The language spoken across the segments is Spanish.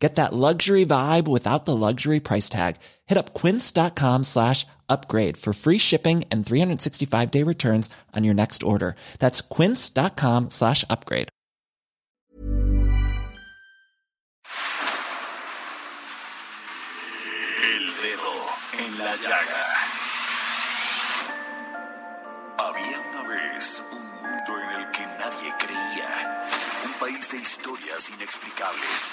Get that luxury vibe without the luxury price tag. Hit up quince.com slash upgrade for free shipping and 365 day returns on your next order. That's quince.com slash upgrade. El dedo en la llaga. Había una vez un mundo en el que nadie creía. Un país de historias inexplicables.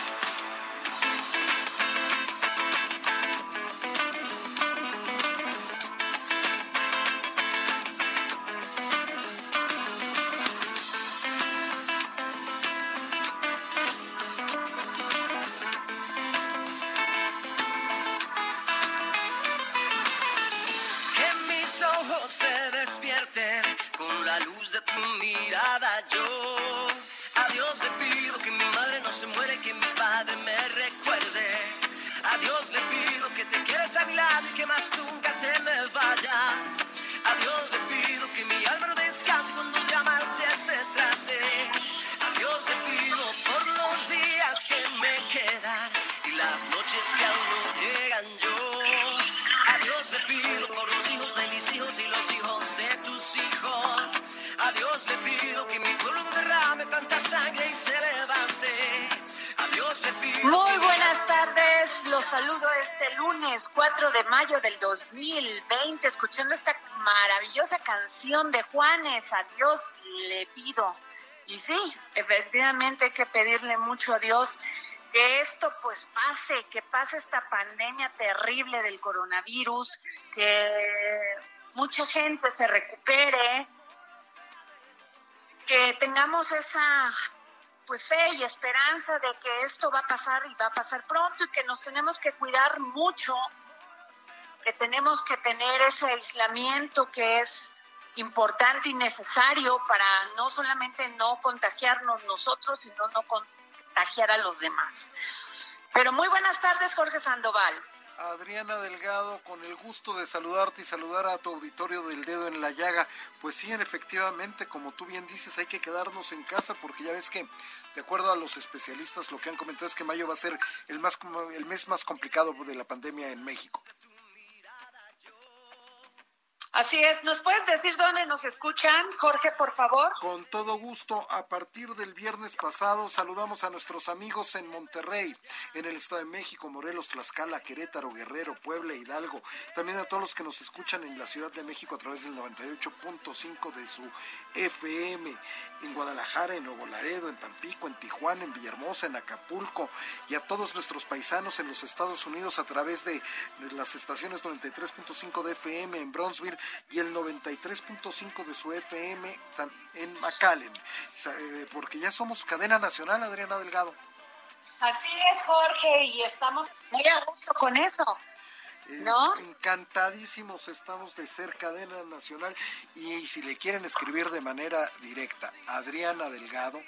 Se despierten con la luz de tu mirada. Yo a Dios le pido que mi madre no se muere, que mi padre me recuerde. A Dios le pido que te quedes a mi lado y que más nunca te me vayas. A Dios le pido que mi alma no descanse cuando de amarte se trate. A Dios le pido por los días que me quedan y las noches que aún no llegan yo. Le pido por los hijos de mis hijos y los hijos de tus hijos. A Dios le pido que mi pueblo derrame tanta sangre y se levante. A Dios le pido. Muy buenas tardes, los saludo este lunes 4 de mayo del 2020, escuchando esta maravillosa canción de Juanes, a Dios le pido. Y sí, efectivamente hay que pedirle mucho a Dios que esto pues pase, que pase esta pandemia terrible del coronavirus, que mucha gente se recupere, que tengamos esa pues fe y esperanza de que esto va a pasar y va a pasar pronto y que nos tenemos que cuidar mucho, que tenemos que tener ese aislamiento que es importante y necesario para no solamente no contagiarnos nosotros, sino no contagiar a los demás. Pero muy buenas tardes, Jorge Sandoval. Adriana Delgado, con el gusto de saludarte y saludar a tu auditorio del dedo en la llaga. Pues sí, efectivamente, como tú bien dices, hay que quedarnos en casa porque ya ves que, de acuerdo a los especialistas, lo que han comentado es que mayo va a ser el, más, el mes más complicado de la pandemia en México. Así es, ¿nos puedes decir dónde nos escuchan, Jorge, por favor? Con todo gusto, a partir del viernes pasado saludamos a nuestros amigos en Monterrey, en el Estado de México, Morelos, Tlaxcala, Querétaro, Guerrero, Puebla, Hidalgo. También a todos los que nos escuchan en la Ciudad de México a través del 98.5 de su FM, en Guadalajara, en Nuevo Laredo, en Tampico, en Tijuana, en Villahermosa, en Acapulco y a todos nuestros paisanos en los Estados Unidos a través de las estaciones 93.5 de FM en Bronzeville y el 93.5 de su FM en McAllen, eh, porque ya somos cadena nacional, Adriana Delgado. Así es, Jorge, y estamos muy a gusto con eso. Eh, ¿No? Encantadísimos estamos de ser cadena nacional y si le quieren escribir de manera directa, Adriana Delgado,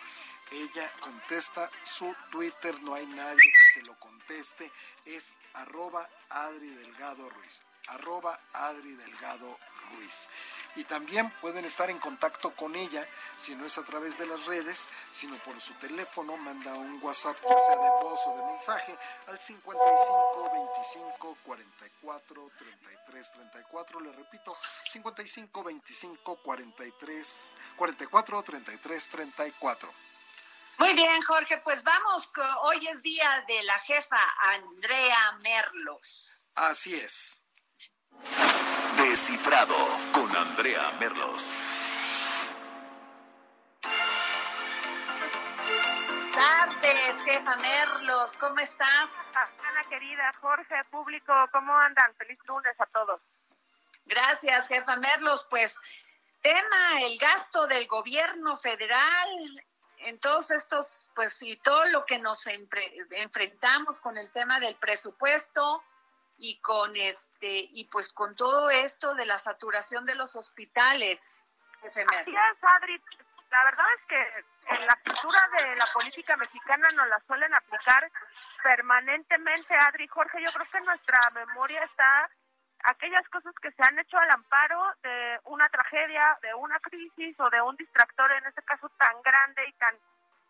ella contesta su Twitter, no hay nadie que se lo conteste, es arroba Adri Delgado Ruiz, arroba Adri Delgado Ruiz. Y también pueden estar en contacto con ella, si no es a través de las redes, sino por su teléfono, manda un WhatsApp, ya sea de voz o de mensaje, al 55 25 44 33 34. Le repito, 55 25 43 44 33 34. Muy bien, Jorge, pues vamos, hoy es día de la jefa Andrea Merlos. Así es. Descifrado con Andrea Merlos. lunes, jefa Merlos, ¿cómo estás? Ana querida, Jorge, público, ¿cómo andan? Feliz lunes a todos. Gracias, jefa Merlos. Pues tema el gasto del gobierno federal en todos estos, pues y todo lo que nos enfrentamos con el tema del presupuesto y con este y pues con todo esto de la saturación de los hospitales. Así es, Adri. La verdad es que en la cultura de la política mexicana nos la suelen aplicar permanentemente, Adri. Jorge, yo creo que nuestra memoria está aquellas cosas que se han hecho al amparo de una tragedia, de una crisis o de un distractor, en este caso tan grande y tan,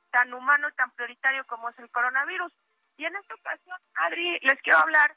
tan humano y tan prioritario como es el coronavirus. Y en esta ocasión, Adri, les quiero hablar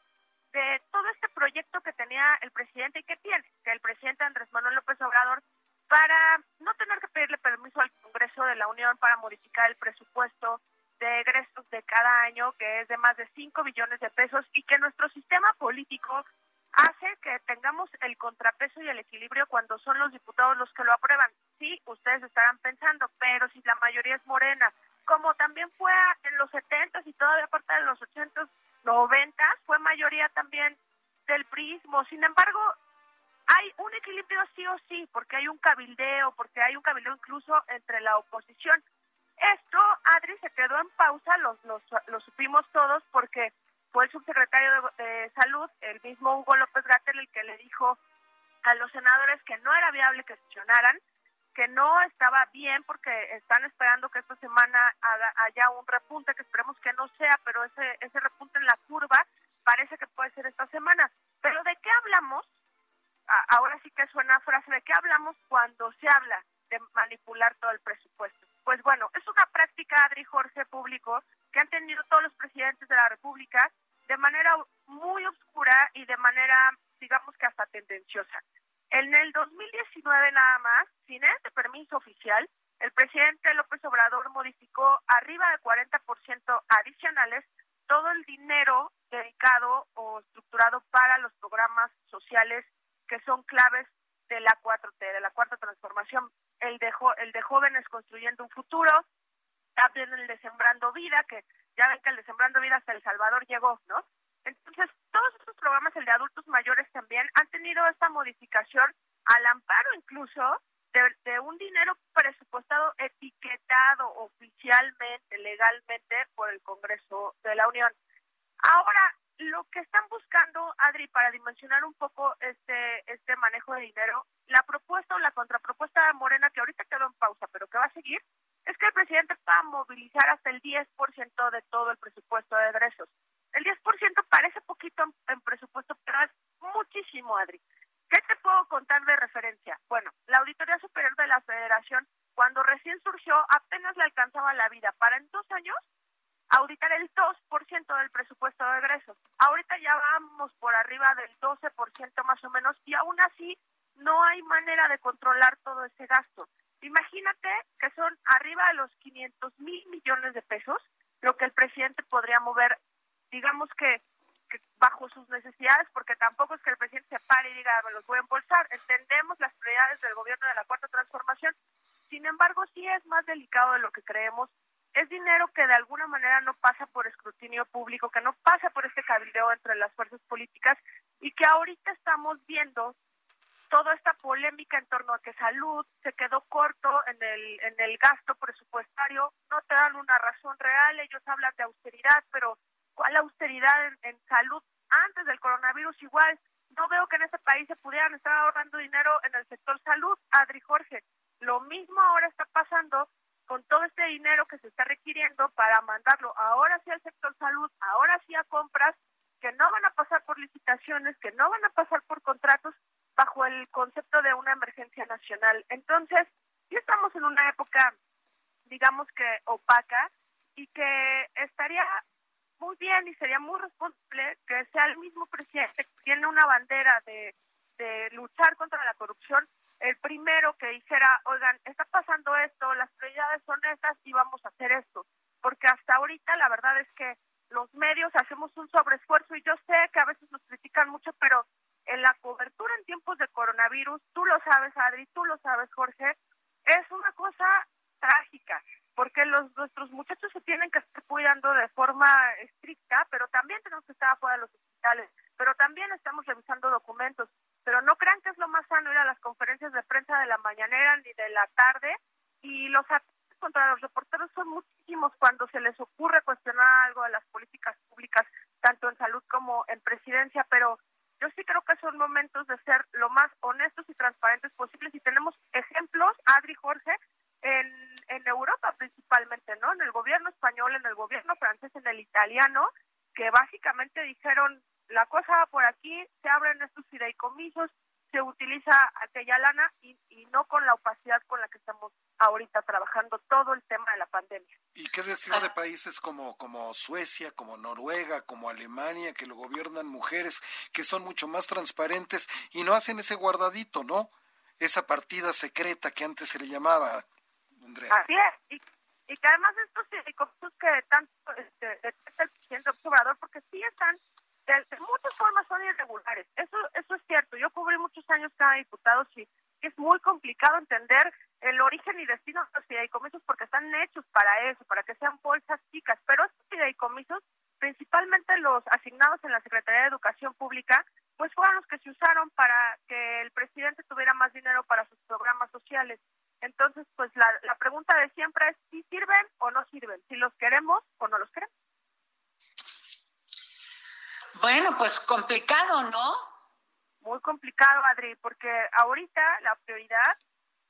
de todo este proyecto que tenía el presidente y que tiene, que el presidente Andrés Manuel López Obrador, para no tener que pedirle permiso al Congreso de la Unión para modificar el presupuesto de egresos de cada año, que es de más de 5 billones de pesos, y que nuestro sistema político hace que tengamos el contrapeso y el equilibrio cuando son los diputados los que lo aprueban. Sí, ustedes estarán pensando, pero si la mayoría es morena, como también fue en los 70 y todavía parte de los 80, 90, fue mayoría también del prismo. Sin embargo, hay un equilibrio sí o sí, porque hay un cabildeo, porque hay un cabildeo incluso entre la oposición. Esto, Adri, se quedó en pausa, los, los, lo supimos todos, porque fue el subsecretario de, Salud, el mismo Hugo López Gatel, el que le dijo a los senadores que no era viable que sesionaran, que no estaba bien porque están esperando que esta semana haya un repunte, que esperemos que no sea, pero ese, ese repunte en la curva parece que puede ser esta semana. Pero ¿de qué hablamos? ahora sí que suena frase, ¿de qué hablamos cuando se habla de manipular todo el presupuesto? Pues bueno, es una práctica, Adri Jorge, público, que han tenido todos los presidentes de la República de manera muy oscura y de manera, digamos que hasta tendenciosa. En el 2019 nada más, sin este permiso oficial, el presidente López Obrador modificó arriba de 40% adicionales todo el dinero dedicado o estructurado para los programas sociales que son claves de la 4T, de la cuarta transformación, el de, el de jóvenes construyendo un futuro, también el de Sembrando Vida, que ya ven que el de Sembrando Vida hasta El Salvador llegó, ¿no? Entonces, todos estos programas, el de adultos mayores también, han tenido esta modificación al amparo incluso de, un dinero presupuestado etiquetado oficialmente, legalmente por el Congreso de la Unión. Ahora, lo que están buscando, Adri, para dimensionar un poco este, este manejo de dinero, la propuesta o la contrapropuesta de Morena, que ahorita quedó en pausa, pero que va a seguir, es que el presidente va a movilizar hasta el 10% de todo el presupuesto de egresos. El 10% parece poquito en, presupuesto, pero es muchísimo, Adri. ¿Qué te puedo contar de referencia? Bueno, la Auditoría Superior de la Federación, cuando recién surgió, apenas le alcanzaba la vida. Para en dos años auditar el 2% del presupuesto de egresos. Ahorita ya vamos por arriba del 12% más o menos y aún así no hay manera de controlar todo ese gasto. Imagínate que son arriba de los 500 mil millones de pesos lo que el presidente podría mover, digamos que, bajo sus necesidades, porque tampoco es que el presidente se pare y diga, me los voy a embolsar. Entendemos las prioridades del gobierno de la Cuarta Transformación. Sin embargo, sí es más delicado de lo que creemos es dinero que de alguna manera no pasa por escrutinio público, que no pasa por este cabildeo entre las fuerzas políticas y que ahorita estamos viendo toda esta polémica en torno a que salud se quedó corto en el en el gasto presupuestario, no te dan una razón real, ellos hablan de austeridad, pero ¿cuál austeridad en, salud antes del coronavirus igual? No veo que en este país se pudieran estar ahorrando dinero en el sector salud, Adri Jorge. Lo mismo ahora está pasando con todo este dinero que se está requiriendo para mandarlo ahora sí al sector salud, ahora sí a compras que no van a pasar por licitaciones, que no van a pasar por contratos bajo el concepto de una emergencia nacional. Entonces, ya estamos en una época, digamos que opaca, y que estaría muy bien y sería muy responsable que sea el mismo presidente que tiene una bandera de, de luchar contra la corrupción, el primero que dijera, oigan, está pasando esto, las prioridades son estas y vamos a hacer esto. Porque hasta ahorita la verdad es que los medios hacemos un sobreesfuerzo y yo sé que a veces nos critican mucho, pero en la cobertura en tiempos de coronavirus, tú lo sabes Adri, tú lo sabes Jorge, es una cosa trágica, porque los nuestros muchachos se tienen que estar cuidando forma estricta, pero también tenemos que estar afuera de los hospitales, pero también estamos revisando documentos. Pero no crean que es lo más sano ir a las conferencias de prensa de la mañanera ni de la tarde y los ataques contra los reporteros son muchísimos cuando se les ocurre cuestionar algo de las políticas públicas, tanto en salud como en presidencia, pero yo sí creo que son momentos de ser lo más honestos y transparentes posibles y tenemos ejemplos, Adri Jorge, en, en Europa principalmente, ¿no? En el gobierno español, en el gobierno francés, en el italiano, que básicamente dijeron, la cosa va por aquí, se abren estos fideicomisos, se utiliza aquella lana y, y no con la opacidad con la que estamos ahorita trabajando todo el tema de la pandemia. ¿Y qué decir de países como, como Suecia, como Noruega, como Alemania, que lo gobiernan mujeres, que son mucho más transparentes y no hacen ese guardadito, ¿no? Esa partida secreta que antes se le llamaba, Andrea. Así es, y, y que además estos fideicomisos que tanto este, detesta el presidente Obrador, porque sí están de, de, muchas formas son irregulares. Eso eso es cierto. Yo cubrí muchos años cada diputado, sí. Es muy complicado entender el origen y destino de los fideicomisos porque están hechos para eso, para que sean bolsas chicas. Pero estos fideicomisos, principalmente los asignados en la Secretaría de Educación Pública, pues fueron los que se que el presidente tuviera más dinero para sus programas sociales. Entonces, pues la, la pregunta de siempre es si sirven o no sirven, si los queremos o no los queremos. Bueno, pues complicado, ¿no? Muy complicado, Adri, porque ahorita la prioridad,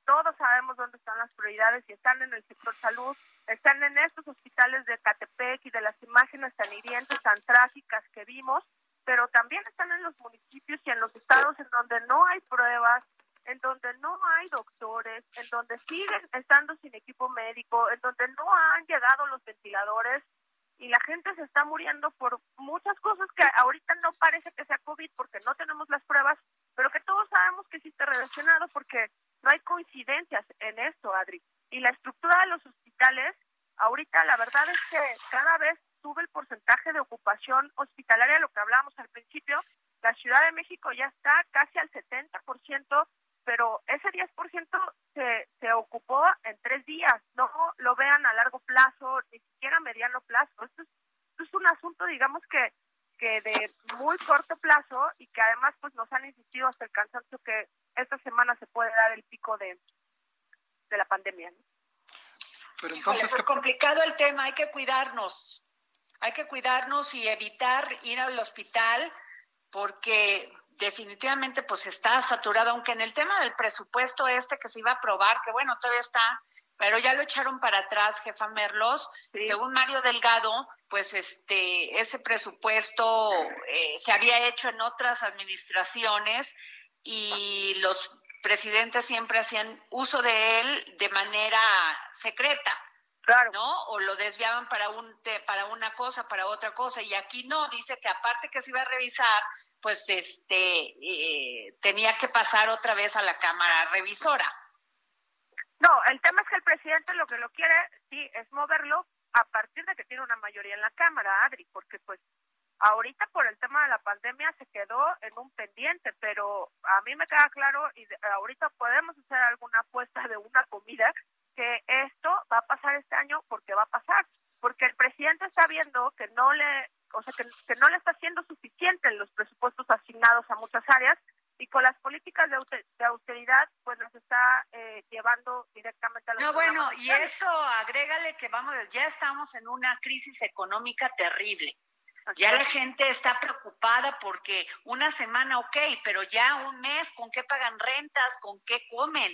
todos sabemos dónde están las prioridades y están en el sector salud, están en estos hospitales de Catepec y de las imágenes tan hirientes, tan trágicas que vimos, pero también están en los municipios y en los estados en donde no hay pruebas, en donde no hay doctores, en donde siguen estando sin equipo médico, en donde no han llegado los ventiladores y la gente se está muriendo por muchas cosas que ahorita no parece que sea COVID porque no tenemos las pruebas, pero que todos sabemos que sí está relacionado porque no hay coincidencias en esto, Adri. Y la estructura de los hospitales, ahorita la verdad es que cada vez sube el porcentaje de ocupación hospitalaria, lo que hablábamos al principio, la Ciudad de México ya está casi al 70%, pero ese 10% se, se ocupó en tres días, no lo vean a largo plazo, ni siquiera a mediano plazo. Esto es, esto es un asunto, digamos que que de muy corto plazo y que además pues nos han insistido hasta el cansancio que esta semana se puede dar el pico de, de la pandemia. ¿no? Pero entonces, Híjole, pues complicado el tema, hay que cuidarnos, hay que cuidarnos y evitar ir al hospital porque definitivamente pues está saturado, aunque en el tema del presupuesto este que se iba a aprobar, que bueno, todavía está, pero ya lo echaron para atrás, jefa Merlos, sí. según Mario Delgado, pues este ese presupuesto eh, se había hecho en otras administraciones y los presidentes siempre hacían uso de él de manera secreta. Claro. ¿No? O lo desviaban para un te, para una cosa, para otra cosa y aquí no, dice que aparte que se iba a revisar, pues este eh, tenía que pasar otra vez a la cámara revisora. No, el tema es que el presidente lo que lo quiere, sí, es moverlo a partir de que tiene una mayoría en la Cámara, Adri, porque pues ahorita por el tema de la pandemia se quedó en un pendiente, pero a mí me queda claro y ahorita podemos hacer alguna apuesta de una comida que esto va a pasar este año porque va a pasar, porque el presidente está viendo que no le, o sea, que, que no le está haciendo suficiente en los presupuestos asignados a muchas áreas y con las políticas de, de austeridad pues nos está eh, llevando directamente a los No, bueno, y eso agrégale que vamos, ya estamos en una crisis económica terrible. Así ya es. la gente está preocupada porque una semana ok, pero ya un mes, ¿con qué pagan rentas? ¿Con qué comen?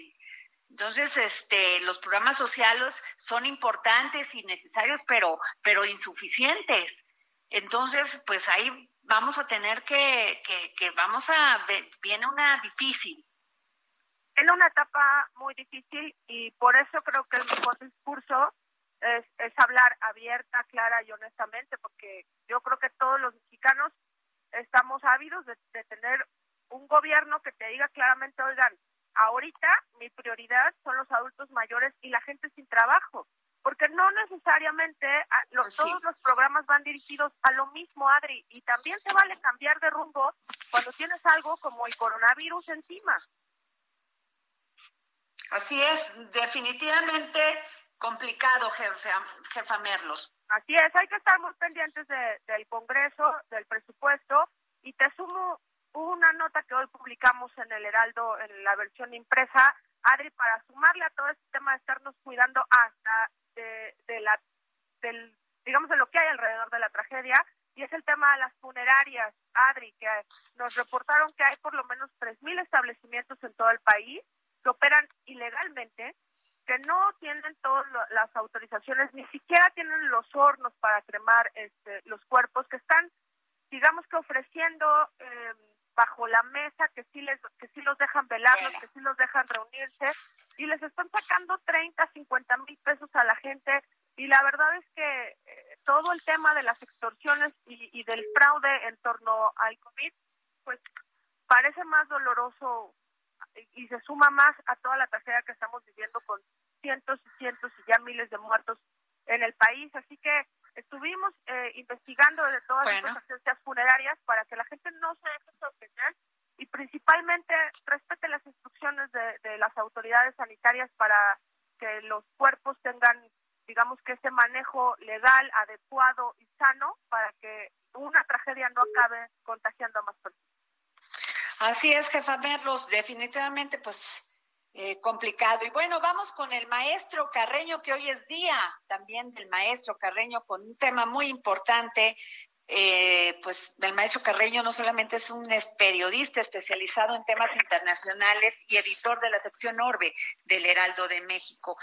Entonces, este, los programas sociales son importantes y necesarios, pero, pero insuficientes. Entonces, pues ahí vamos a tener que, que, que vamos a, viene una difícil. En una etapa muy difícil y por eso creo que el mejor discurso es, es hablar abierta, clara y honestamente, porque yo creo que todos los mexicanos estamos ávidos de, de tener un gobierno que te diga claramente, oigan, ahorita mi prioridad son los adultos mayores y la gente sin trabajo porque no necesariamente a, lo, sí. todos los programas van dirigidos a lo mismo, Adri, y también se vale cambiar de rumbo cuando tienes algo como el coronavirus encima. Así es, definitivamente Complicado, jefa, jefa Merlos. Así es, hay que estar muy pendientes del Congreso, del presupuesto, y te sumo una nota que hoy publicamos en el Heraldo, en la versión impresa, Adri, para sumarle a todo este tema de estarnos cuidando hasta de, de la, del, digamos, de lo que hay alrededor de la tragedia, y es el tema de las funerarias, Adri, que nos reportaron que hay por lo menos 3.000 establecimientos en todo el país que operan ilegalmente que no tienen todas las autorizaciones, ni siquiera tienen los hornos para cremar este, los cuerpos, que están, digamos que ofreciendo eh, bajo la mesa, que sí, les, que sí los dejan velarlos, que sí los dejan reunirse, y les están sacando 30, 50 mil pesos a la gente, y la verdad es que eh, todo el tema de las extorsiones y, y del fraude en torno al COVID, pues parece más doloroso y se suma más a toda la tragedia que estamos viviendo con cientos y cientos y ya miles de muertos en el país. Así que estuvimos eh, investigando de todas las agencias funerarias para que la gente no se deje sorprender y principalmente respete las instrucciones de, de las autoridades sanitarias para que los cuerpos tengan, digamos que ese manejo legal, adecuado y sano para que una tragedia no acabe contagiando a más personas. Así es, jefa Merlos, definitivamente pues eh, complicado. Y bueno, vamos con el maestro Carreño, que hoy es día también del maestro Carreño, con un tema muy importante. Eh, pues el maestro Carreño no solamente es un periodista especializado en temas internacionales y editor de la sección Orbe del Heraldo de México.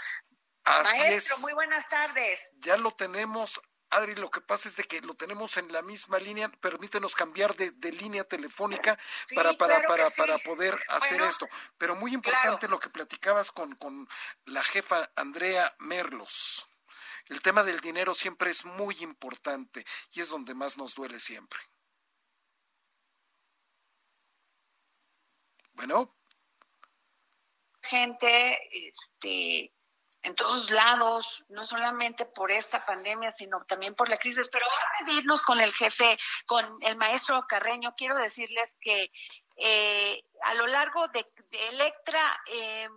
maestro, muy buenas tardes. Ya lo tenemos Adri, lo que pasa es de que lo tenemos en la misma línea, permítenos cambiar de, línea telefónica para, para, para, para poder hacer esto. Pero muy importante lo que platicabas con, con la jefa Andrea Merlos. El tema del dinero siempre es muy importante y es donde más nos duele siempre. Bueno. Gente, este, en todos lados, no solamente por esta pandemia, sino también por la crisis. Pero antes de irnos con el jefe, con el maestro Carreño, quiero decirles que eh, a lo largo de, Electra, eh,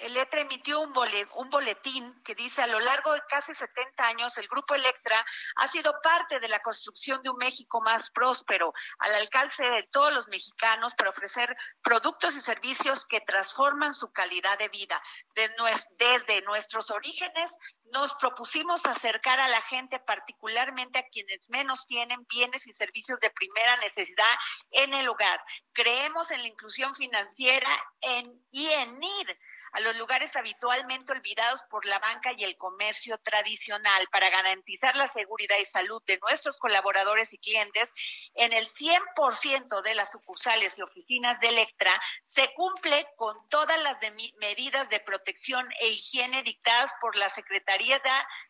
Electra emitió un, boletín que dice a lo largo de casi 70 años el grupo Electra ha sido parte de la construcción de un México más próspero, al alcance de todos los mexicanos para ofrecer productos y servicios que transforman su calidad de vida. Desde nuestros orígenes nos propusimos acercar a la gente, particularmente a quienes menos tienen bienes y servicios de primera necesidad en el hogar. Creemos en la inclusión financiera en, y en ir a los lugares habitualmente olvidados por la banca y el comercio tradicional para garantizar la seguridad y salud de nuestros colaboradores y clientes, en el 100% de las sucursales y oficinas de Electra se cumple con todas las medidas de protección e higiene dictadas por la Secretaría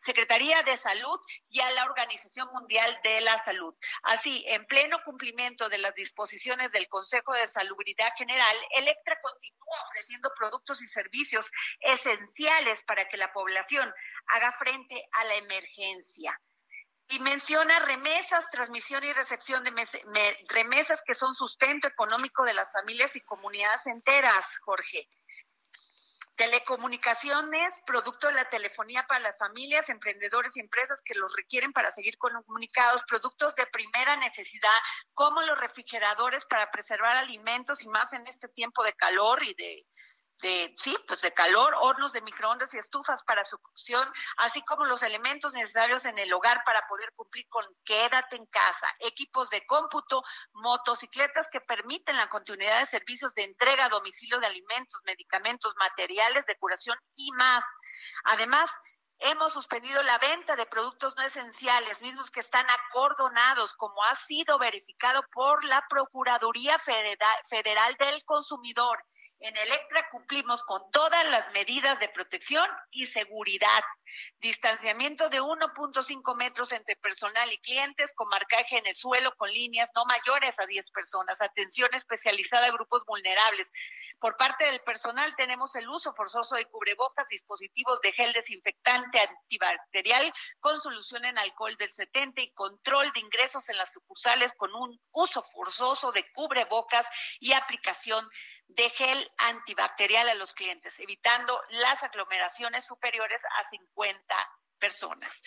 Secretaría de Salud y a la Organización Mundial de la Salud. Así, en pleno cumplimiento de las disposiciones del Consejo de Salubridad General, Electra continúa ofreciendo productos y servicios esenciales para que la población haga frente a la emergencia. Y menciona remesas, transmisión y recepción de remesas que son sustento económico de las familias y comunidades enteras, Jorge. Telecomunicaciones, producto de la telefonía para las familias, emprendedores y empresas que los requieren para seguir comunicados, productos de primera necesidad, como los refrigeradores para preservar alimentos y más en este tiempo de calor y de, de, sí, pues de calor, hornos de microondas y estufas para su cocción, así como los elementos necesarios en el hogar para poder cumplir con quédate en casa, equipos de cómputo, motocicletas que permiten la continuidad de servicios de entrega a domicilio de alimentos, medicamentos, materiales de curación y más. Además, Hemos suspendido la venta de productos no esenciales, mismos que están acordonados, como ha sido verificado por la Procuraduría Federal del Consumidor en Electra cumplimos con todas las medidas de protección y seguridad. Distanciamiento de 1.5 metros entre personal y clientes, con marcaje en el suelo con líneas no mayores a 10 personas. Atención especializada a grupos vulnerables. Por parte del personal tenemos el uso forzoso de cubrebocas, dispositivos de gel desinfectante antibacterial con solución en alcohol del 70 y control de ingresos en las sucursales con un uso forzoso de cubrebocas y aplicación de gel antibacterial a los clientes, evitando las aglomeraciones superiores a 50 personas.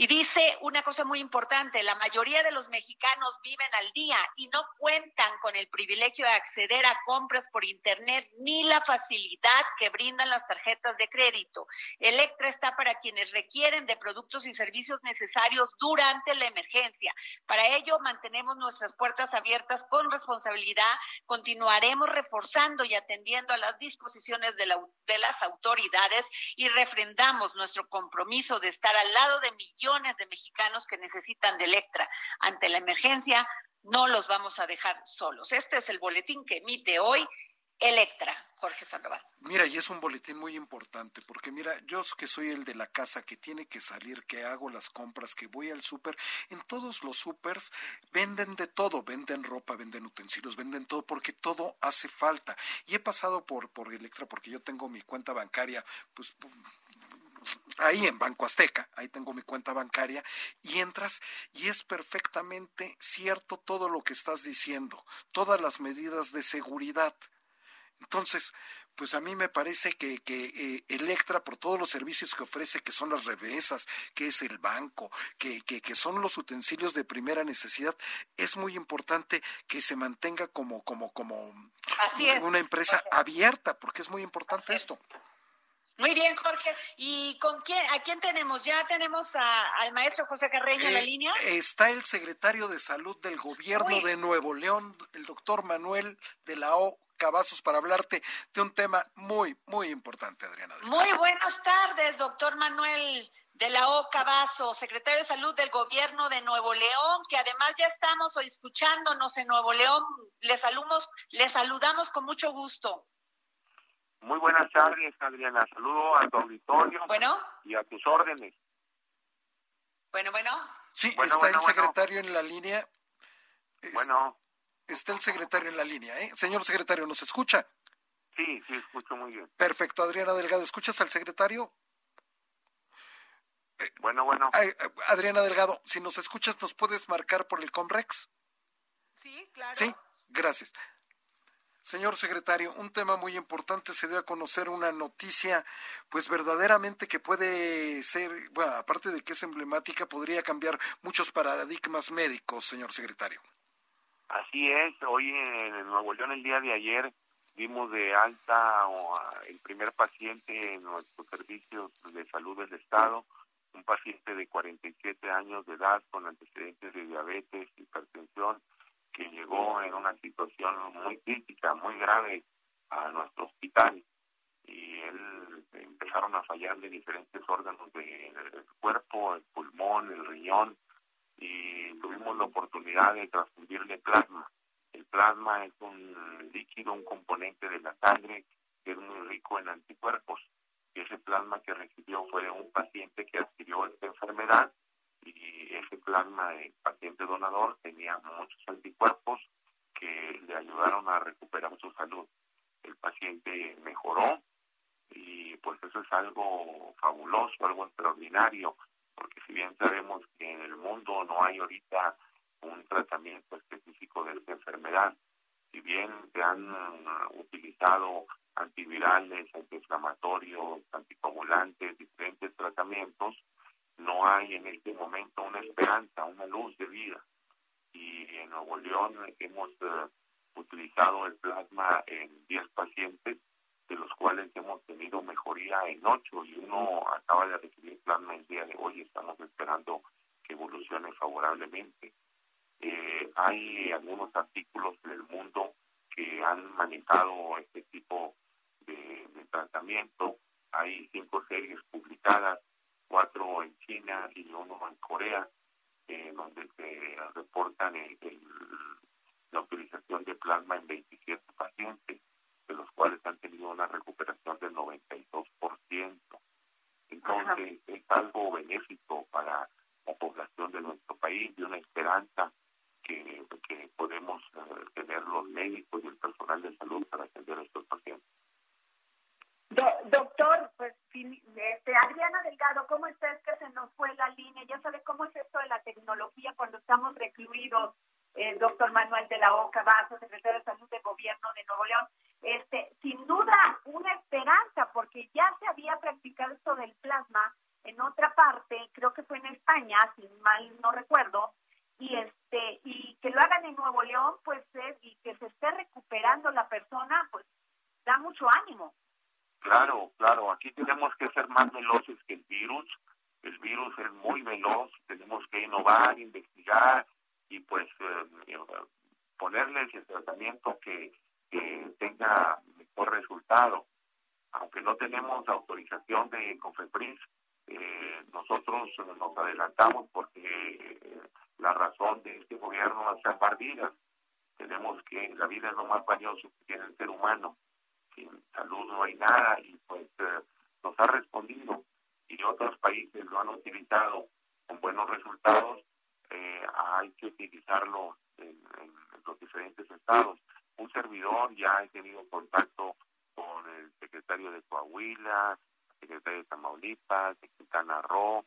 Y dice una cosa muy importante, la mayoría de los mexicanos viven al día y no cuentan con el privilegio de acceder a compras por Internet ni la facilidad que brindan las tarjetas de crédito. Electra está para quienes requieren de productos y servicios necesarios durante la emergencia. Para ello, mantenemos nuestras puertas abiertas con responsabilidad, continuaremos reforzando y atendiendo a las disposiciones de, de las autoridades y refrendamos nuestro compromiso de estar al lado de millones de mexicanos que necesitan de Electra. Ante la emergencia, no los vamos a dejar solos. Este es el boletín que emite hoy Electra, Jorge Sandoval. Mira, y es un boletín muy importante, porque mira, yo que soy el de la casa que tiene que salir, que hago las compras, que voy al súper, en todos los súpers venden de todo, venden ropa, venden utensilios, venden todo, porque todo hace falta. Y he pasado por, por Electra, porque yo tengo mi cuenta bancaria, pues ahí en Banco Azteca, ahí tengo mi cuenta bancaria, y entras y es perfectamente cierto todo lo que estás diciendo, todas las medidas de seguridad. Entonces, pues a mí me parece que, que eh, Electra, por todos los servicios que ofrece, que son las revesas, que es el banco, que, que, que, son los utensilios de primera necesidad, es muy importante que se mantenga como, como, como una empresa abierta, porque es muy importante esto. Muy bien, Jorge. ¿Y con quién, a quién tenemos? ¿Ya tenemos al maestro José Carreño en la eh, línea? Está el secretario de Salud del Gobierno de Nuevo León, el doctor Manuel de la O. Cavazos para hablarte de un tema muy, muy importante, Adriana. Muy buenas tardes, doctor Manuel de la O. Cavazos, secretario de Salud del Gobierno de Nuevo León, que además ya estamos hoy escuchándonos en Nuevo León. Les, saludamos, les saludamos con mucho gusto. Muy buenas tardes, Adriana. Saludo a tu auditorio bueno. y a tus órdenes. Bueno, bueno. Sí, está el secretario en la línea. bueno. Está el secretario en la línea, ¿eh? Señor secretario, ¿nos escucha? Sí, sí, escucho muy bien. Perfecto, Adriana Delgado, ¿escuchas al secretario? Eh, bueno, bueno. Eh, Adriana Delgado, si nos escuchas, ¿nos puedes marcar por el Comrex? Sí, claro. Sí, gracias. Señor secretario, un tema muy importante se dio a conocer una noticia, pues verdaderamente que puede ser, bueno, aparte de que es emblemática, podría cambiar muchos paradigmas médicos, señor secretario. Así es, hoy en Nuevo León, el día de ayer, dimos de alta el primer paciente en nuestros servicios de salud del Estado, un paciente de 47 años de edad con antecedentes de diabetes, hipertensión, que llegó en una situación muy crítica, muy grave a nuestro hospital y él empezaron a fallarle diferentes órganos del cuerpo, el pulmón, el riñón y tuvimos la oportunidad de transfundirle plasma. El plasma es un líquido, un componente de la sangre que es muy rico en anticuerpos. Y ese plasma que recibió fue de un paciente que adquirió esta enfermedad y ese plasma de paciente donador tenía muchos anticuerpos que le ayudaron a recuperar su salud. El paciente mejoró y pues eso es algo fabuloso, algo extraordinario, porque si bien sabemos que en el mundo no hay ahorita un tratamiento específico de esta enfermedad, si bien se han utilizado antivirales, antiinflamatorios, anticoagulantes, diferentes tratamientos, no hay en este momento una esperanza, una luz de vida. Y en Nuevo León hemos eh, utilizado el plasma en 10 pacientes, de los cuales hemos tenido mejoría en 8 y uno acaba de recibir plasma el día de hoy. Estamos esperando que evolucione favorablemente. Eh, hay algunos artículos del mundo que han manejado este tipo de, de tratamiento. Hay cinco series publicadas cuatro en China y uno en Corea, eh, donde se reportan la utilización de plasma en 27 pacientes, de los cuales han tenido una recuperación del 92%. Entonces, es algo benéfico para la población de nuestro país y una esperanza que, que podemos eh, tener los médicos y el personal de salud para atender a estos pacientes. doctor, pues este, Adriana Delgado, ¿cómo está? Es que se nos fue la línea. Ya sabe cómo es esto de la tecnología cuando estamos recluidos. El doctor Manuel de la Oca Vaso, secretario de Salud del Gobierno de Nuevo León. mal no recuerdo, y este y que lo hagan en Nuevo León, pues y que se esté recuperando la persona, pues da mucho ánimo. Claro, claro, aquí tenemos que ser más veloces que el virus. El virus es muy veloz, tenemos que innovar, investigar y pues eh, ponerles el tratamiento que, que tenga mejor resultado. Aunque no tenemos autorización de Confepris, eh, nosotros nos adelantamos porque la razón de este gobierno es salvar vidas. Tenemos que, la vida es lo más valioso que tiene el ser humano. Sin salud no hay nada y pues eh, nos ha respondido y otros países lo han utilizado con buenos resultados. Eh, hay que utilizarlo en, los diferentes estados. Un servidor ya ha tenido contacto con el secretario de Coahuila, secretario de Tamaulipas, de Quintana Roo,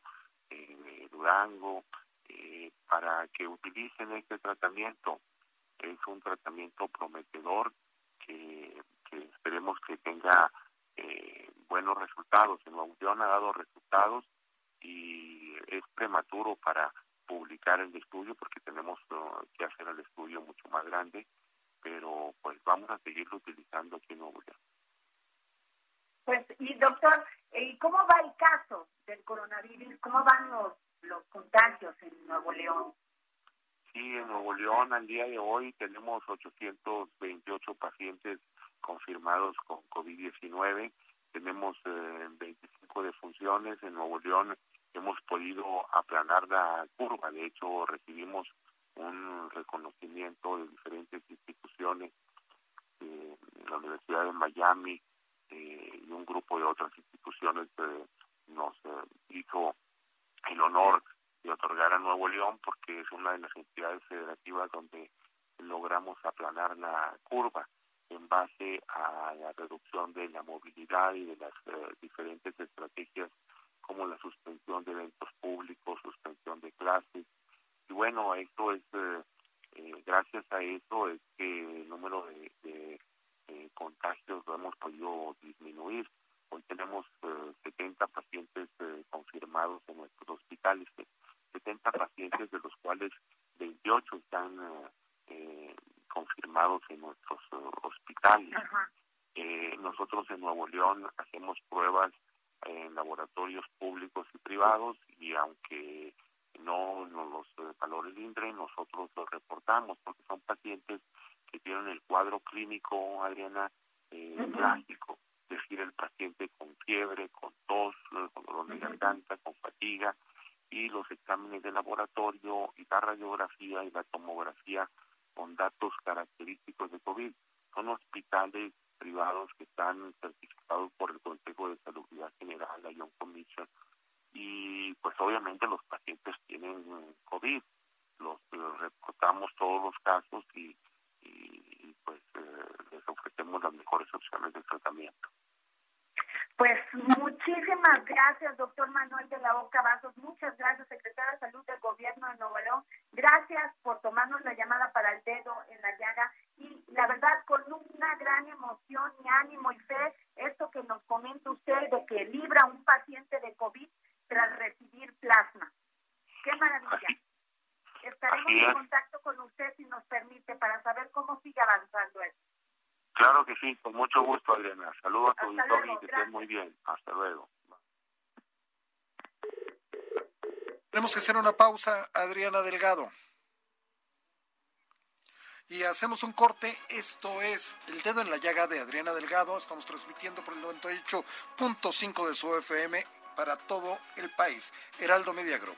eh, Durango, eh, para que utilicen este tratamiento. Es un tratamiento prometedor que, esperemos que tenga eh, buenos resultados. En Nuevo León ha dado resultados y es prematuro para publicar el estudio porque tenemos uh, que hacer el estudio mucho más grande, pero pues vamos a seguirlo utilizando aquí en Nuevo León. Pues, y doctor, ¿y cómo va el caso del coronavirus? ¿Cómo van los, los contagios en Nuevo León? Sí, en Nuevo León al día de hoy tenemos 828 pacientes confirmados con COVID-19. Tenemos eh, 25 defunciones. En Nuevo León hemos podido aplanar la curva. De hecho, recibimos un reconocimiento de diferentes instituciones, eh, la Universidad de Miami eh, y un grupo de otras instituciones que nos eh, hizo el honor de otorgar a Nuevo León porque es una de las entidades federativas donde logramos aplanar la curva en base a la reducción de la movilidad y de las diferentes estrategias como la suspensión de eventos públicos, suspensión de clases. Y bueno, esto es, eh, eh, gracias a eso es que el número de, eh, contagios lo hemos podido disminuir. Hoy tenemos 70 pacientes confirmados en nuestros hospitales, 70 pacientes de los cuales 28 están confirmados en nuestros hospitales. nosotros en Nuevo León hacemos pruebas en laboratorios públicos y privados y aunque no nos los eh, valores INDRE, nosotros los reportamos porque son pacientes que tienen el cuadro clínico, Adriana, eh, clásico, el paciente con fiebre, con tos, con dolor de garganta, con fatiga, y los exámenes de laboratorio y la radiografía y la tomografía con datos característicos de COVID. Son hospitales privados que están certificados por el Consejo de Salud General, la Young Commission, y pues obviamente los pacientes tienen COVID, los reportamos todos los casos y, pues eh, les ofrecemos las mejores opciones de tratamiento. Pues muchísimas gracias, doctor Manuel de la Boca Vasos. Muchas gracias, secretario de Salud del Gobierno de Nuevo León. Gracias por tomarnos la llamada para el dedo en la llaga y la verdad con una gran emoción y ánimo y fe esto que nos comenta usted de que libra un paciente de COVID tras recibir plasma. ¡Qué maravilla! Estaremos en contacto con usted si nos permite para saber cómo sigue avanzando esto. Claro que sí, con mucho gusto, Adriana. Saludos a tu auditorio y que estés muy bien. Hasta luego. Tenemos que hacer una pausa, Adriana Delgado y hacemos un corte. Esto es El Dedo en la Llaga de Adriana Delgado. Estamos transmitiendo por el 98.5 de su FM para todo el país. Heraldo Media Group.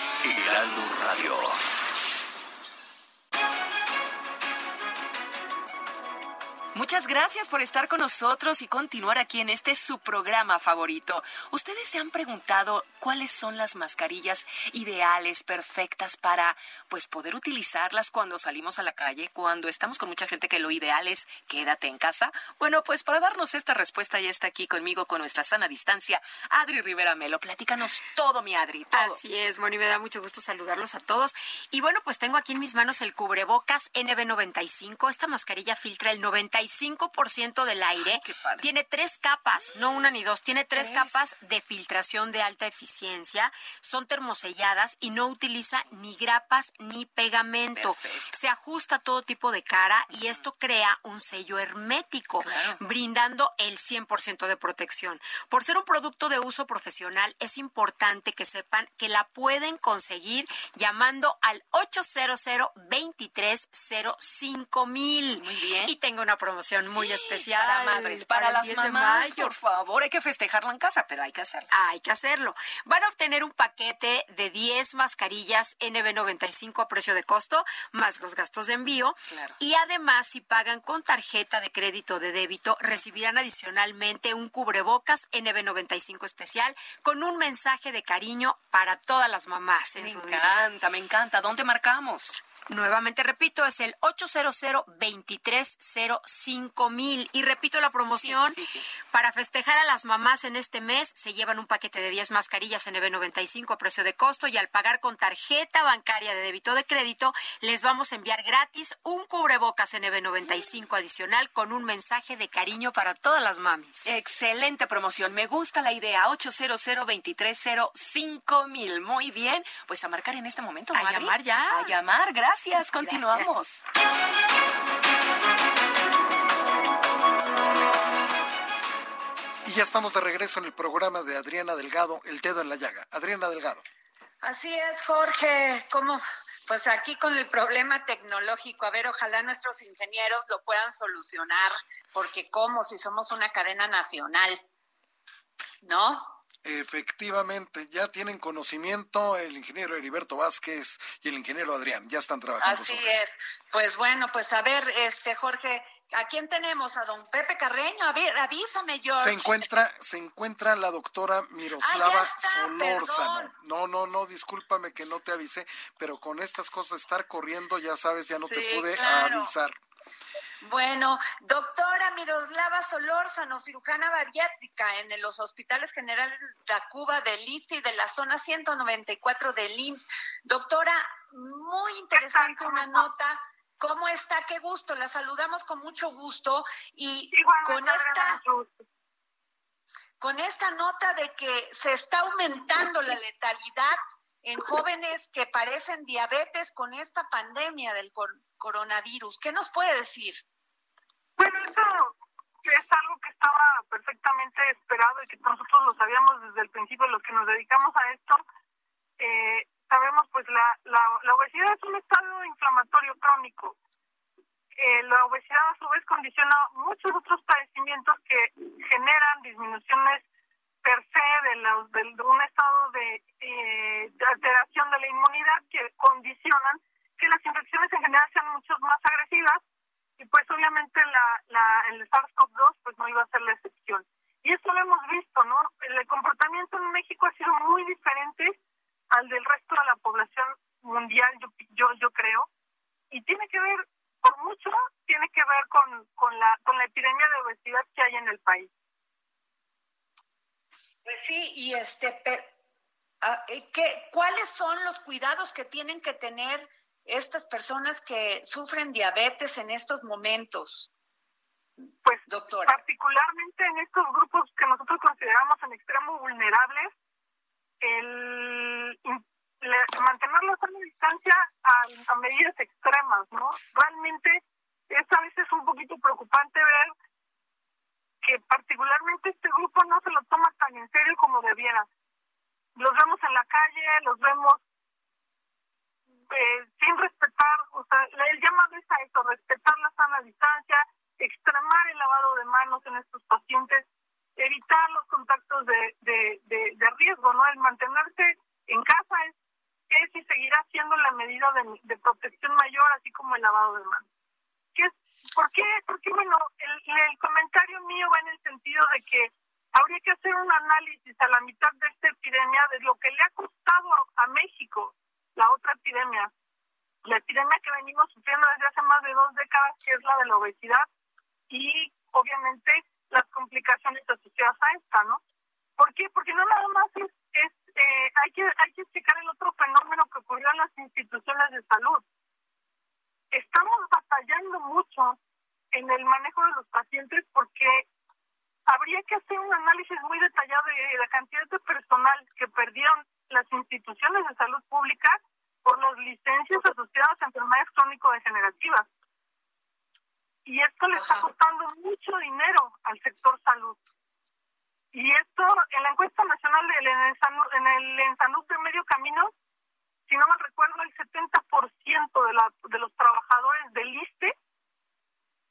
Heraldo Radio. Muchas gracias por estar con nosotros y continuar aquí en este su programa favorito. ¿Ustedes se han preguntado cuáles son las mascarillas ideales, perfectas para pues poder utilizarlas cuando salimos a la calle, cuando estamos con mucha gente que lo ideal es quédate en casa? Bueno, pues para darnos esta respuesta ya está aquí conmigo con nuestra sana distancia Adri Rivera Melo. Platícanos todo, mi Adri. Así es, Moni, me da mucho gusto saludarlos a todos. Y bueno, pues tengo aquí en mis manos el cubrebocas NB95. Esta mascarilla filtra el 95% del aire. tiene tres capas, no una ni dos, tiene tres capas de filtración de alta eficiencia. Son termoselladas y no utiliza ni grapas ni pegamento. Se ajusta a todo tipo de cara y esto crea un sello hermético, brindando el 100% de protección. Por ser un producto de uso profesional, es importante que sepan que la pueden conseguir llamando al 800 2305 mil. Muy bien. Y tengo una promoción muy especial. Para madres, para, las mamás, por favor, hay que festejarlo en casa, pero hay que hacerlo. Hay que hacerlo. Van a obtener un paquete de 10 mascarillas NB95 a precio de costo, más los gastos de envío. Y además, si pagan con tarjeta de crédito de débito, recibirán adicionalmente un cubrebocas NB95 especial con un mensaje de cariño para todas las mamás. me encanta, me encanta. ¿Dónde marcamos? Nuevamente repito, es el 800 mil Y repito la promoción. Para festejar a las mamás en este mes, se llevan un paquete de 10 mascarillas NB95 a precio de costo y al pagar con tarjeta bancaria de débito de crédito, les vamos a enviar gratis un cubrebocas NB95 adicional con un mensaje de cariño para todas las mamis. Excelente promoción. Me gusta la idea. 800 mil Muy bien. Pues a marcar en este momento. A llamar ya. A llamar. Gracias. Gracias, continuamos. Y ya estamos de regreso en el programa de Adriana Delgado, El Dedo en la Llaga. Adriana Delgado. Así es, Jorge. ¿Cómo? Pues aquí con el problema tecnológico, a ver, ojalá nuestros ingenieros lo puedan solucionar, porque ¿cómo si somos una cadena nacional? ¿No? Efectivamente, ya tienen conocimiento el ingeniero Heriberto Vázquez y el ingeniero Adrián, ya están trabajando. Así es. Pues bueno, pues a ver, este Jorge, ¿a quién tenemos? A don Pepe Carreño. A ver, avísame, George. Se encuentra, se encuentra la doctora Miroslava ah, Solórzano. No, no, no, discúlpame que no te avisé, pero con estas cosas estar corriendo, ya sabes, ya no te pude avisar. Bueno, doctora Miroslava Solórzano, cirujana bariátrica en los hospitales generales de Cuba, del IFT y de la zona 194 del IMSS. Doctora, muy interesante una nota. ¿Cómo está? Qué gusto. La saludamos con mucho gusto y con esta con esta nota de que se está aumentando la letalidad en jóvenes que parecen diabetes con esta pandemia del coronavirus. ¿Qué nos puede decir? Bueno, eso es algo que estaba perfectamente esperado y que nosotros lo sabíamos desde el principio, los que nos dedicamos a esto. Eh, sabemos, pues, la, la, obesidad es un estado inflamatorio crónico. Eh, la obesidad, a su vez, condiciona muchos otros padecimientos que generan disminuciones per se de, de, un estado de, eh, de alteración de la inmunidad que condicionan que las infecciones en general sean mucho más agresivas y pues obviamente la, la, el SARS-CoV-2 pues no iba a ser la excepción. Y esto lo hemos visto, ¿no? El comportamiento en México ha sido muy diferente al del resto de la población mundial, yo, yo, yo creo, y tiene que ver, por mucho, tiene que ver con, con, la, con la epidemia de obesidad que hay en el país. Pues sí, y este, ah, eh, ¿qué, ¿cuáles son los cuidados que tienen que tener estas personas que sufren diabetes en estos momentos? Pues, doctora. Particularmente en estos grupos que nosotros consideramos en extremo vulnerables, el, mantener la sana distancia a, a, medidas extremas, ¿no? Realmente es a veces un poquito preocupante ver que particularmente este grupo no se lo toma tan en serio como debiera. Los vemos en la calle, los vemos eh, sin respetar, o sea, el llamado es a eso, respetar la sana distancia, extremar el lavado de manos en estos pacientes, evitar los contactos de, de, de, riesgo, ¿no? El mantenerse en casa es, es y seguirá siendo la medida de, de protección mayor, así como el lavado de manos. Que es ¿por qué? Porque, bueno, el, el comentario mío va en el sentido de que habría que hacer un análisis a la mitad de esta epidemia de lo que le ha costado a México la otra epidemia, la epidemia que venimos sufriendo desde hace más de dos décadas, que es la de la obesidad, y obviamente las complicaciones asociadas a esta, ¿no? ¿Por qué? Porque no nada más es, es eh, hay que hay que checar el otro fenómeno que ocurrió en las instituciones de salud. Estamos batallando mucho en el manejo de los pacientes porque habría que hacer un análisis muy detallado de la cantidad de personal que perdieron las instituciones de salud pública por las licencias asociadas a enfermedades crónico-degenerativas. Y esto le está costando mucho dinero al sector salud. Y esto, en la encuesta nacional del en el Ensanuz de Medio Camino, si no me recuerdo, el 70% de, la, de los trabajadores del ISTE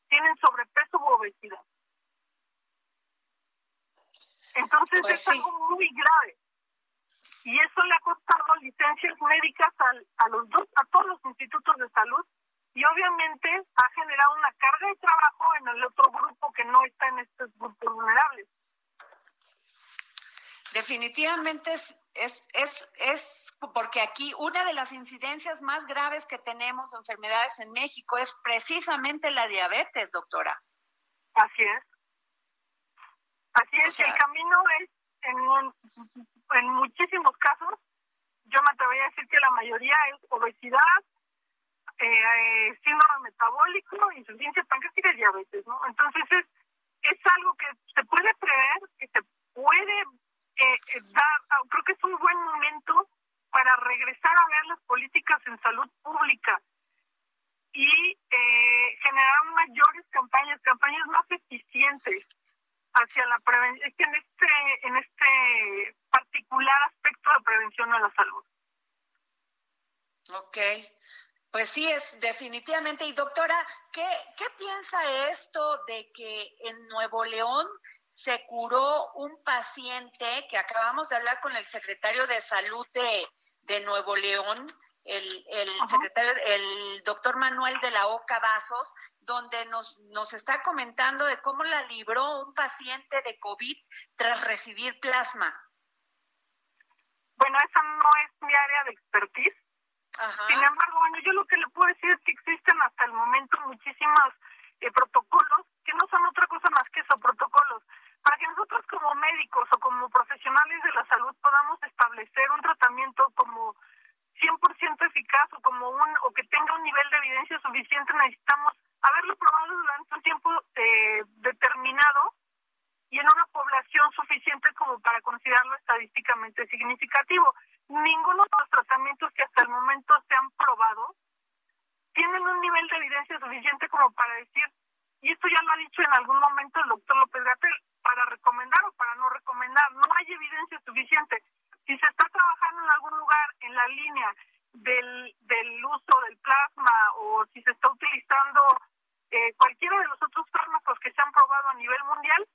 tienen sobrepeso u obesidad. Entonces pues es algo muy grave. Y eso le ha costado licencias médicas a, los dos, a todos los institutos de salud y obviamente ha generado una carga de trabajo en el otro grupo que no está en estos grupos vulnerables. Definitivamente es, es, es, es porque aquí una de las incidencias más graves que tenemos de enfermedades en México es precisamente la diabetes, doctora. Así es. Así es, el camino es en, en muchísimos casos, yo me atrevería a decir que la mayoría es obesidad, eh, eh, síndrome metabólico, insuficiencia pancreática y diabetes, ¿no? Entonces es, es algo que se puede prever, que se puede eh, eh dar, ah, creo que es un buen momento para regresar a ver las políticas en salud pública y eh, generar mayores campañas, campañas más eficientes hacia la prevención, en este, en este particular aspecto de prevención a la salud. Ok, pues sí, es definitivamente. Y doctora, ¿qué, ¿qué piensa esto de que en Nuevo León se curó un paciente que acabamos de hablar con el secretario de salud de, de Nuevo León, el, el secretario, el doctor Manuel de la Oca Vasos, donde nos, nos está comentando de cómo la libró un paciente de COVID tras recibir plasma. Bueno, esa no es mi área de expertise. Sin embargo, bueno, yo lo que le puedo decir es que existen hasta el momento muchísimos eh, protocolos que no son otra cosa más que eso, protocolos, para que nosotros como médicos o como profesionales de la salud podamos establecer un tratamiento como 100% eficaz o como un o que tenga un nivel de evidencia suficiente necesitamos haberlo probado durante un tiempo eh, determinado y en una población suficiente como para considerarlo estadísticamente significativo. Ninguno de los tratamientos que hasta el momento se han probado tienen un nivel de evidencia suficiente como para decir, y esto ya lo ha dicho en algún momento el doctor López Gatel, para recomendar o para no recomendar. No hay evidencia suficiente. Si se está trabajando en algún lugar en la línea del, del uso del plasma o si se está utilizando eh, cualquiera de los otros fármacos que se han probado a nivel mundial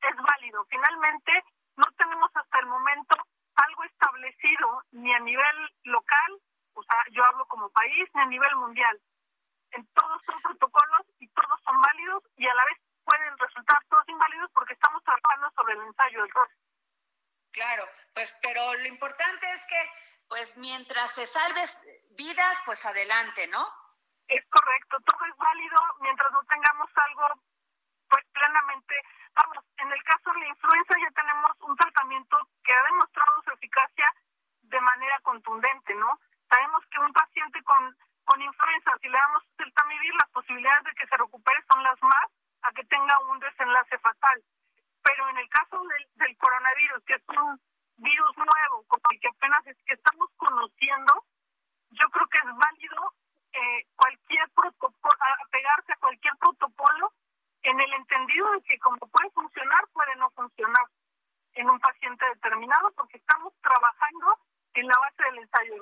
es válido. Finalmente, no tenemos hasta el momento algo establecido ni a nivel local, o sea, yo hablo como país, ni a nivel mundial. Todos son protocolos y todos son válidos y a la vez pueden resultar todos inválidos porque estamos trabajando sobre el ensayo del rostro. Claro, pues pero lo importante es que pues mientras se salves vidas, pues adelante, ¿no? Es correcto, todo es válido mientras no tengamos algo pues plenamente, vamos, en el caso de la influenza ya tenemos un tratamiento que ha demostrado su eficacia de manera contundente, ¿no? Sabemos que un paciente con, con influenza, si le damos el tamivir, las posibilidades de que se recupere son las más a que tenga un desenlace fatal. Pero en el caso del, coronavirus, que es un virus nuevo, como que apenas es que estamos conociendo, yo creo que es válido eh, cualquier protocolo, apegarse a cualquier protocolo en el entendido de que como puede funcionar, puede no funcionar en un paciente determinado, porque estamos trabajando en la base del ensayo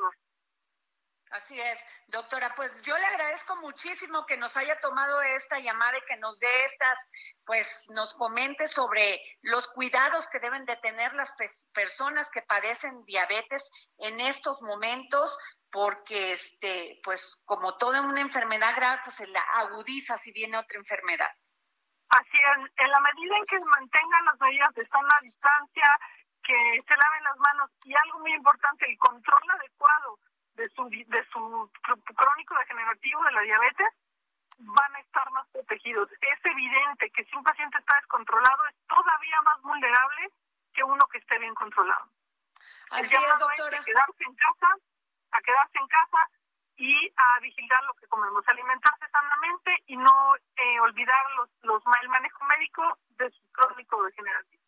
Así es, doctora, pues yo le agradezco muchísimo que nos haya tomado esta llamada y que nos dé estas, pues nos comente sobre los cuidados que deben de tener las personas que padecen diabetes en estos momentos, porque este, pues como toda una enfermedad grave, pues se la agudiza si viene otra enfermedad. Así es, en la medida en que mantengan las medidas de sana distancia, que se laven las manos y algo muy importante, el control adecuado de su, de su crónico degenerativo de la diabetes, van a estar más protegidos. Es evidente que si un paciente está descontrolado es todavía más vulnerable que uno que esté bien controlado. Así es, doctora. a quedarse en casa, a quedarse en casa y a vigilar lo que comemos, alimentarse sanamente y no eh, olvidar los, los, el manejo médico de su crónico degenerativo.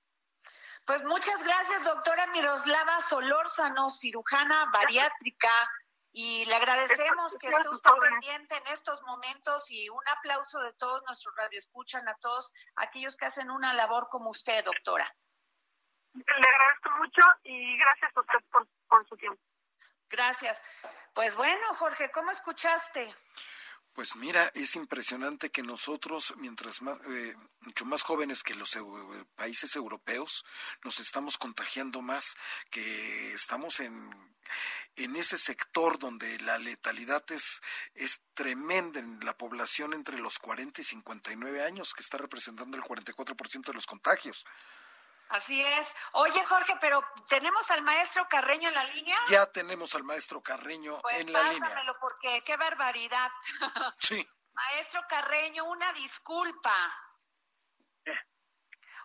Pues muchas gracias, doctora Miroslava Solórzano, cirujana bariátrica, y le agradecemos que esté usted pendiente en estos momentos y un aplauso de todos nuestros radioescuchan, a todos aquellos que hacen una labor como usted, doctora. Le agradezco mucho y gracias a usted por, por su tiempo. Gracias. Pues bueno, Jorge, ¿cómo escuchaste? Pues mira, es impresionante que nosotros, mientras más, eh, mucho más jóvenes que los países europeos, nos estamos contagiando más, que estamos en, en ese sector donde la letalidad es, es tremenda en la población entre los 40 y 59 años, que está representando el 44% de los contagios. Así es. Oye, Jorge, pero ¿tenemos al maestro Carreño en la línea? Ya tenemos al maestro Carreño pues en la línea. Pásamelo porque qué barbaridad. Sí. maestro Carreño, una disculpa.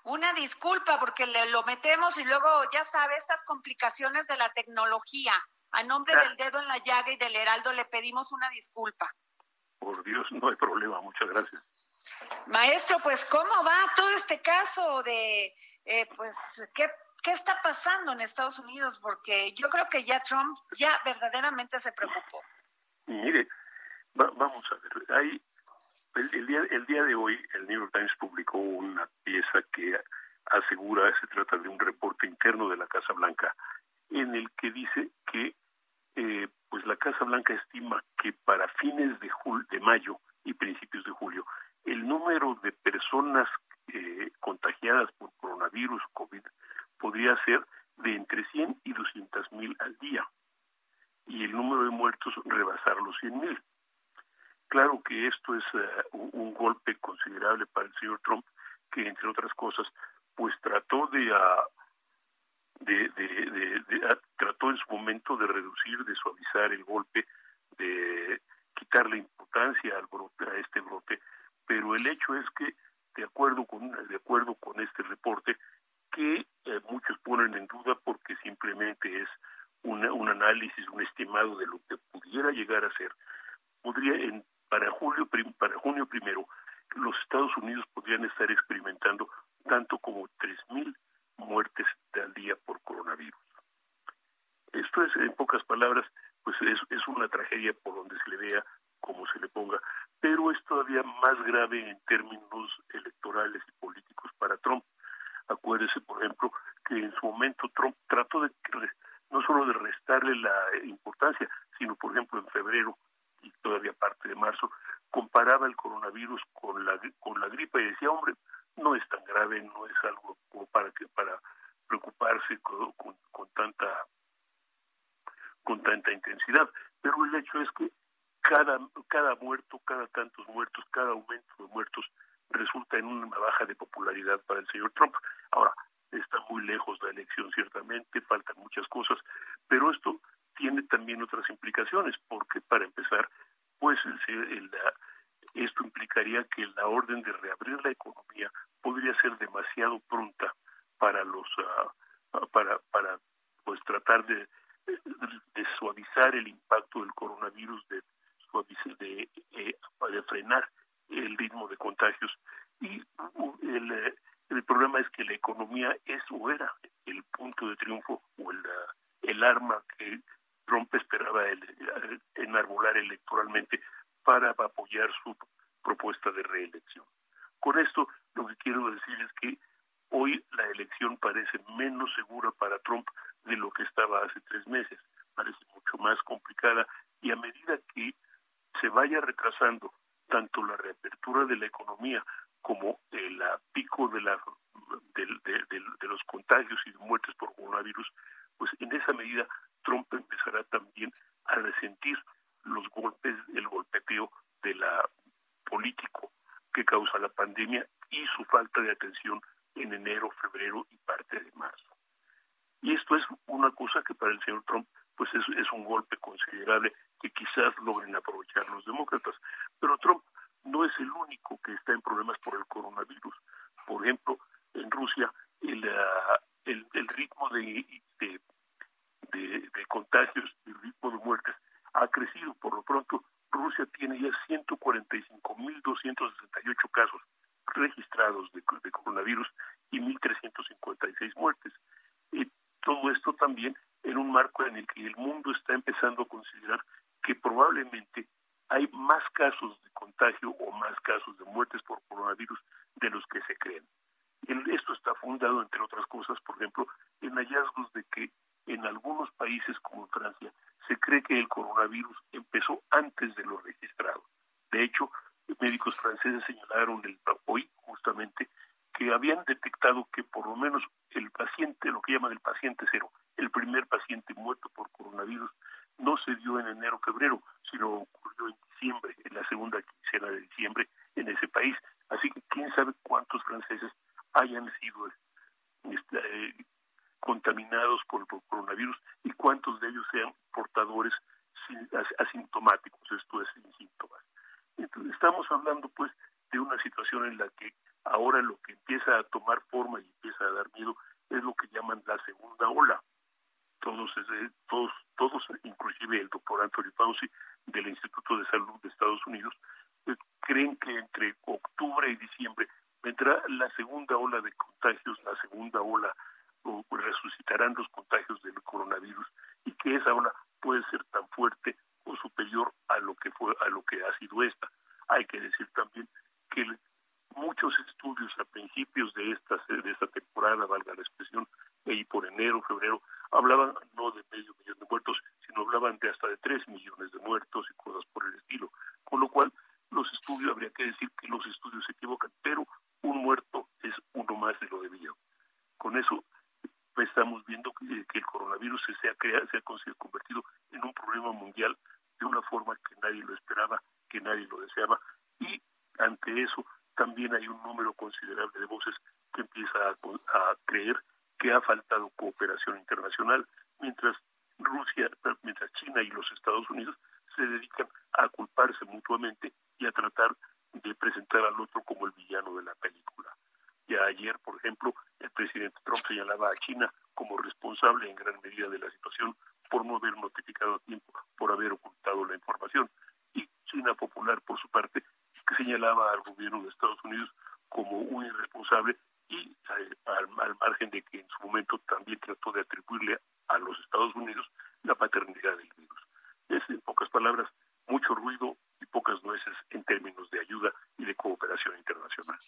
Una disculpa porque le, lo metemos y luego, ya sabe, estas complicaciones de la tecnología. A nombre del dedo en la llaga y del heraldo le pedimos una disculpa. Por Dios, no hay problema, muchas gracias. Maestro, pues ¿cómo va todo este caso de eh, pues, ¿qué, ¿qué está pasando en Estados Unidos? Porque yo creo que ya Trump ya verdaderamente se preocupó. Mire, vamos a ver, hay, el, día, el día de hoy el New York Times publicó una pieza que asegura, se trata de un reporte interno de la Casa Blanca, en el que dice que eh, pues la Casa Blanca estima que para fines de, de mayo y principios de julio, el número de personas eh, contagiadas por coronavirus COVID podría ser de entre 100 y 200 mil al día y el número de muertos rebasar los 100 mil. Claro que esto es eh, un, golpe considerable para el señor Trump, que entre otras cosas, pues trató de, uh, de, de, ah, trató en su momento de reducir, de suavizar el golpe, de quitarle importancia al brote, a este brote, pero el hecho es que de acuerdo con de acuerdo con este reporte que eh, muchos ponen en duda porque simplemente es un análisis, un estimado de lo que pudiera llegar a ser. Podría en para julio para junio primero los Estados Unidos podrían estar experimentando tanto como 3.000 muertes al día por coronavirus. Esto es, en pocas palabras, pues es, es una tragedia por donde se le vea, como se le ponga, pero es todavía más grave en términos electorales y políticos para Trump. Acuérdese, por ejemplo, que en su momento Trump trató de no solo de restarle la importancia, sino, por ejemplo, en febrero y todavía parte de marzo, comparaba el coronavirus con la con la gripe y decía, hombre, no es tan grave, no es algo como para que para preocuparse con, con tanta con tanta intensidad. Pero el hecho es que cada, cada muerto, cada tantos muertos, cada aumento de muertos resulta en una baja de popularidad para el señor Trump. Ahora, está muy lejos la elección, ciertamente, faltan muchas cosas, pero esto tiene también otras implicaciones, porque para empezar, pues esto implicaría que la orden de reabrir la economía podría ser demasiado pronta para los uh, para para pues tratar de, suavizar el impacto del coronavirus de de, eh, de frenar el ritmo de contagios. Y el, eh, el problema es que la economía es o era el punto de triunfo o el, el arma que Trump esperaba el, enarbolar electoralmente para apoyar su propuesta de reelección. Con esto lo que quiero decir es que hoy la elección parece menos segura para Trump de lo que estaba hace tres meses. Parece mucho más complicada y a medida que se vaya retrasando tanto la reapertura de la economía como el pico de, la, de, los contagios y muertes por coronavirus, pues en esa medida Trump empezará también a resentir los golpes, el golpeteo de la político que causa la pandemia y su falta de atención en enero, febrero y parte de marzo. Y esto es una cosa que para el señor Trump pues es, es un golpe considerable que quizás logren aprovechar los demócratas. Pero Trump no es el único que está en problemas por el coronavirus. Por ejemplo, en Rusia el, ah, el, ritmo de, de, de, contagios, el ritmo de muertes ha crecido. Por lo pronto, Rusia tiene ya 145.268 casos registrados de, de coronavirus y 1.356 muertes. Y todo esto también en un marco en el que el mundo está empezando a considerar que probablemente hay más casos de contagio o más casos de muertes por coronavirus de los que se creen. Esto está fundado, entre otras cosas, por ejemplo, en hallazgos de que en algunos países como Francia se cree que el coronavirus empezó antes de lo registrado. De hecho, médicos franceses señalaron el, hoy justamente que habían detectado que por lo menos el paciente, lo que llaman el paciente cero, el primer paciente muerto por coronavirus, no se dio en enero, febrero, sino ocurrió en diciembre, en la segunda quincena de diciembre en ese país. Así que quién sabe cuántos franceses hayan sido este, eh, contaminados por el coronavirus y cuántos de ellos sean portadores asintomáticos, esto es sin síntomas. Entonces, estamos hablando pues de una situación en la que ahora lo que empieza a tomar forma y empieza a dar miedo es lo que llaman la segunda ola. Todos, todos, todos, inclusive el doctor Anthony Fauci del Instituto de Salud de Estados Unidos, eh, creen que entre octubre y diciembre vendrá la segunda ola de contagios, la segunda ola, o resucitarán los contagios del coronavirus y que esa ola puede ser tan fuerte o superior a lo que fue a lo que ha sido esta. Hay que decir también que muchos estudios a principios de esta de esta temporada, valga la expresión, ahí febrero, hablaban no de medio millón de muertos, sino hablaban de hasta de tres millones de muertos y cosas por el estilo. Con lo cual, los estudios, habría que decir que los estudios se equivocan, pero un muerto es uno más de lo debido. Con eso estamos viendo que, el coronavirus se ha, creado, se ha convertido en un problema mundial de una forma que nadie lo esperaba, que nadie lo deseaba, y ante eso también hay un número considerable de voces que empieza a, a creer que ha faltado cooperación internacional, mientras Rusia, mientras China y los Estados Unidos se dedican a culparse mutuamente y a tratar de presentar al otro como el villano de la película. Ya ayer, por ejemplo, el presidente Trump señalaba a China como responsable en gran medida de la situación por no haber notificado a tiempo, por haber ocultado la información. Y China Popular, por su parte, que señalaba al gobierno de Estados Unidos como un irresponsable y eh, al, al, margen de que en su momento también trató de atribuirle a los Estados Unidos la paternidad del virus. Es, en pocas palabras, mucho ruido y pocas nueces en términos de ayuda y de cooperación internacional.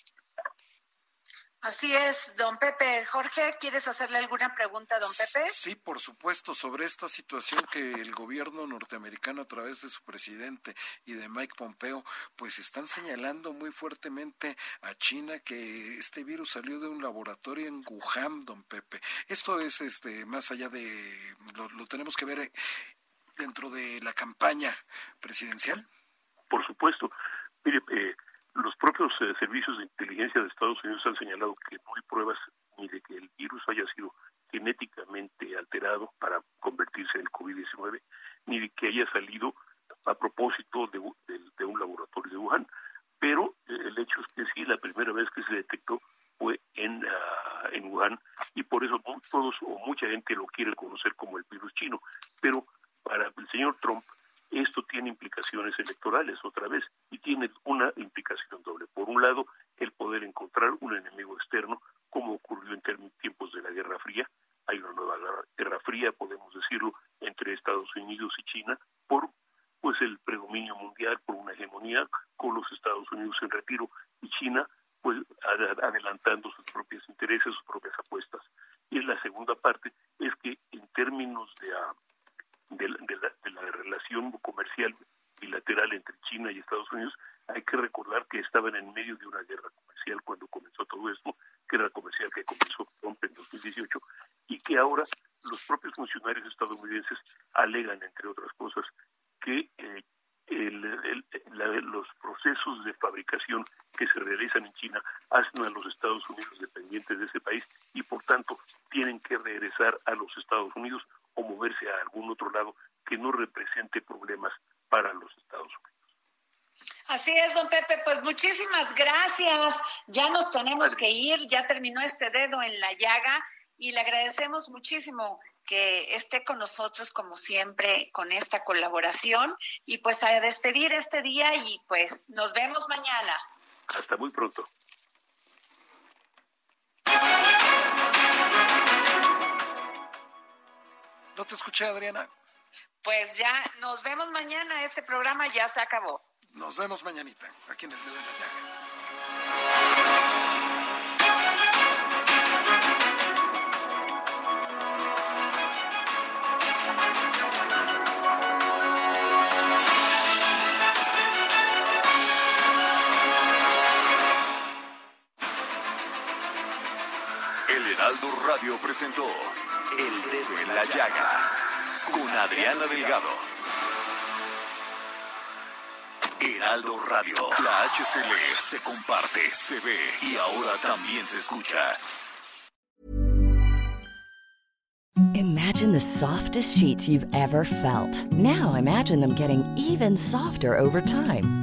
Así es, don Pepe. Jorge, ¿quieres hacerle alguna pregunta don Pepe? Sí, por supuesto, sobre esta situación que el gobierno norteamericano a través de su presidente y de Mike Pompeo, pues están señalando muy fuertemente a China que este virus salió de un laboratorio en Wuhan, don Pepe. Esto es este más allá de lo, lo tenemos que ver eh, dentro de la campaña presidencial. Por supuesto. Mire, eh, los propios eh, servicios de inteligencia de Estados Unidos han señalado que no hay pruebas ni de que el virus haya sido genéticamente alterado para convertirse en el COVID-19, ni de que haya salido a propósito de, un laboratorio de Wuhan. Pero eh, el hecho es que sí, la primera vez que se detectó fue en, uh, en Wuhan y por eso todos o mucha gente lo quiere conocer como el virus chino. Pero para el señor Trump esto tiene implicaciones electorales otra vez y tiene una implicación doble. Por un lado, el poder encontrar un enemigo externo, como ocurrió en tiempos de la Guerra Fría. Hay una nueva guerra fría, podemos decirlo, entre Estados Unidos y China por pues el predominio mundial, por una hegemonía con los Estados Unidos en retiro y China pues adelantando sus propios intereses, sus propias apuestas. Y la segunda parte es que en términos de, de, la, relación comercial bilateral entre China y Estados Unidos, hay que recordar que estaban en medio de una guerra comercial cuando comenzó todo esto, guerra comercial que comenzó Trump en 2018 y que ahora los propios funcionarios estadounidenses alegan, entre otras cosas, los procesos de fabricación que se realizan en China hacen a los Estados Unidos dependientes de ese país y por tanto tienen que regresar a los Estados Unidos o moverse a algún otro lado que no represente problemas para los Estados Unidos. Así es, don Pepe, pues muchísimas gracias. Ya nos tenemos que ir, ya terminó este dedo en la llaga y le agradecemos muchísimo que esté con nosotros como siempre con esta colaboración y pues a despedir este día y pues nos vemos mañana. Hasta muy pronto. No te escuché, Adriana. Pues ya nos vemos mañana, este programa ya se acabó. Nos vemos mañanita, aquí en el dedo de la llaga. El Heraldo Radio presentó El Dedo en la Llaga con Adriana Delgado. Heraldo Radio. La HCL se comparte, se ve y ahora también se escucha. Imagine the softest sheets you've ever felt. Now imagine them getting even softer over time.